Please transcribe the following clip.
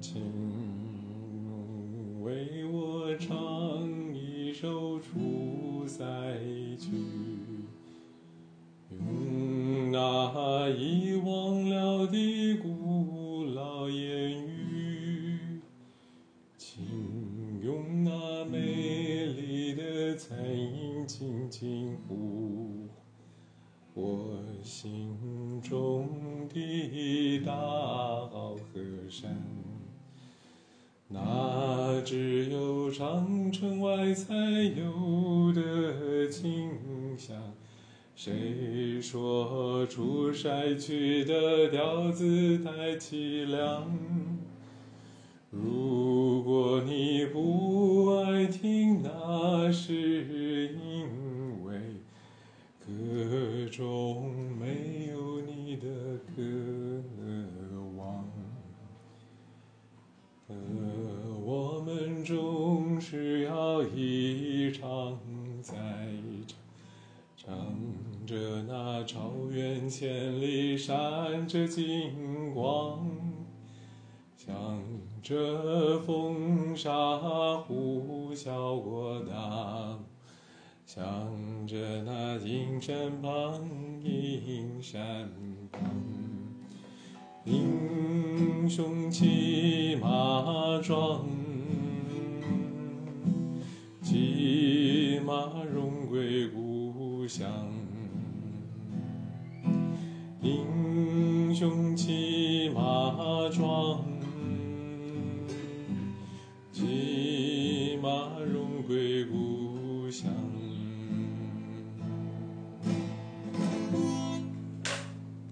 请为我唱一首出塞曲，用那遗忘了的古老言语，请用那美丽的残音轻轻呼我心中的大河山。那只有长城外才有的景象。谁说出塞去的调子太凄凉？如果你不爱听，那是而我们总是要一场再唱，唱着那草原千里闪着金光，向着风沙呼啸过大漠，向着那银山旁银山旁。英雄骑马马壮骑马荣归故乡。英雄骑马壮骑马荣归故乡。